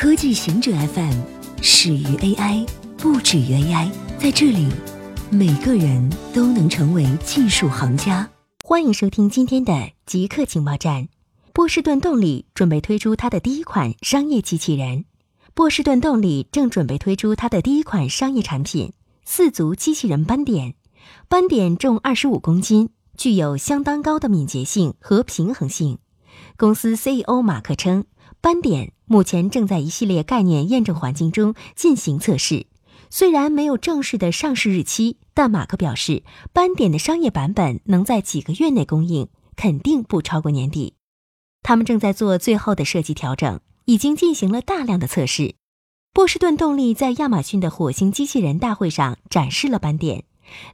科技行者 FM 始于 AI，不止于 AI。在这里，每个人都能成为技术行家。欢迎收听今天的极客情报站。波士顿动力准备推出它的第一款商业机器人。波士顿动力正准备推出它的第一款商业产品——四足机器人斑点。斑点重二十五公斤，具有相当高的敏捷性和平衡性。公司 CEO 马克称。斑点目前正在一系列概念验证环境中进行测试，虽然没有正式的上市日期，但马克表示，斑点的商业版本能在几个月内供应，肯定不超过年底。他们正在做最后的设计调整，已经进行了大量的测试。波士顿动力在亚马逊的火星机器人大会上展示了斑点，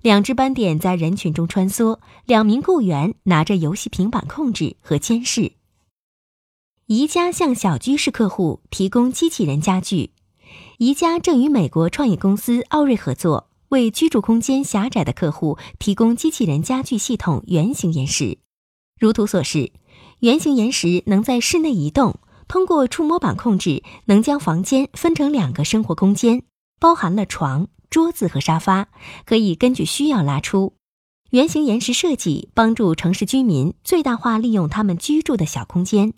两只斑点在人群中穿梭，两名雇员拿着游戏平板控制和监视。宜家向小居室客户提供机器人家具。宜家正与美国创业公司奥瑞合作，为居住空间狭窄的客户提供机器人家具系统圆形岩石。如图所示，圆形岩石能在室内移动，通过触摸板控制，能将房间分成两个生活空间，包含了床、桌子和沙发，可以根据需要拉出。圆形岩石设计帮助城市居民最大化利用他们居住的小空间。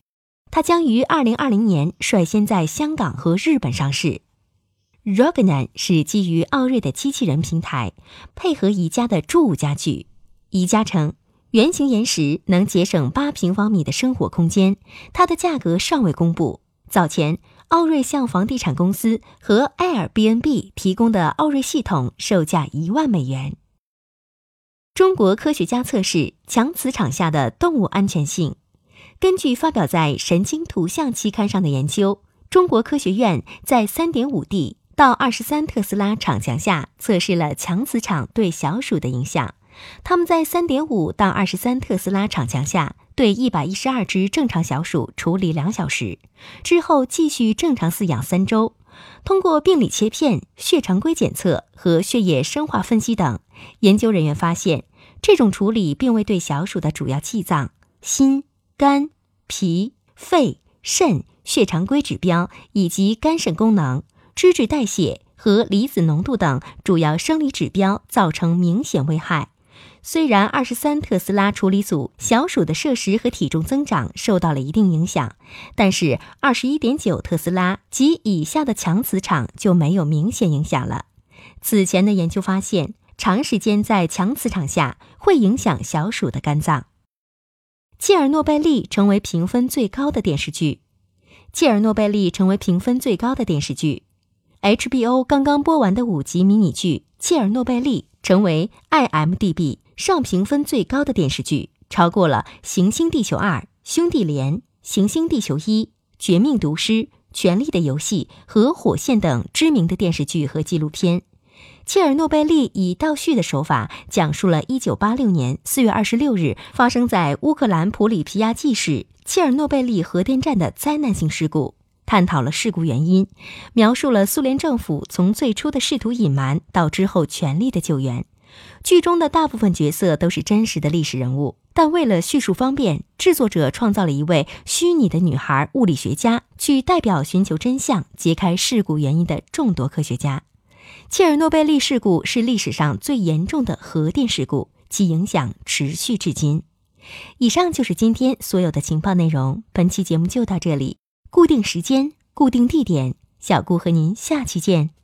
它将于二零二零年率先在香港和日本上市。Roganan 是基于奥瑞的机器人平台，配合宜家的住物家具。宜家称，圆形岩石能节省八平方米的生活空间。它的价格尚未公布。早前，奥瑞向房地产公司和 Airbnb 提供的奥瑞系统售价一万美元。中国科学家测试强磁场下的动物安全性。根据发表在《神经图像》期刊上的研究，中国科学院在3.5 D 到23特斯拉场墙下测试了强磁场对小鼠的影响。他们在3.5到23特斯拉场墙下对112只正常小鼠处理两小时，之后继续正常饲养三周。通过病理切片、血常规检测和血液生化分析等，研究人员发现，这种处理并未对小鼠的主要气脏——心。肝、脾、肺、肾、血常规指标以及肝肾功能、脂质代谢和离子浓度等主要生理指标造成明显危害。虽然二十三特斯拉处理组小鼠的摄食和体重增长受到了一定影响，但是二十一点九特斯拉及以下的强磁场就没有明显影响了。此前的研究发现，长时间在强磁场下会影响小鼠的肝脏。切尔诺贝利成为评分最高的电视剧。切尔诺贝利成为评分最高的电视剧。HBO 刚刚播完的五集迷你剧《切尔诺贝利》成为 IMDB 上评分最高的电视剧，超过了《行星地球二》《兄弟连》《行星地球一》《绝命毒师》《权力的游戏》和《火线》等知名的电视剧和纪录片。切尔诺贝利以倒叙的手法讲述了1986年4月26日发生在乌克兰普里皮亚季市切尔诺贝利核电站的灾难性事故，探讨了事故原因，描述了苏联政府从最初的试图隐瞒到之后全力的救援。剧中的大部分角色都是真实的历史人物，但为了叙述方便，制作者创造了一位虚拟的女孩物理学家，去代表寻求真相、揭开事故原因的众多科学家。切尔诺贝利事故是历史上最严重的核电事故，其影响持续至今。以上就是今天所有的情报内容，本期节目就到这里。固定时间，固定地点，小顾和您下期见。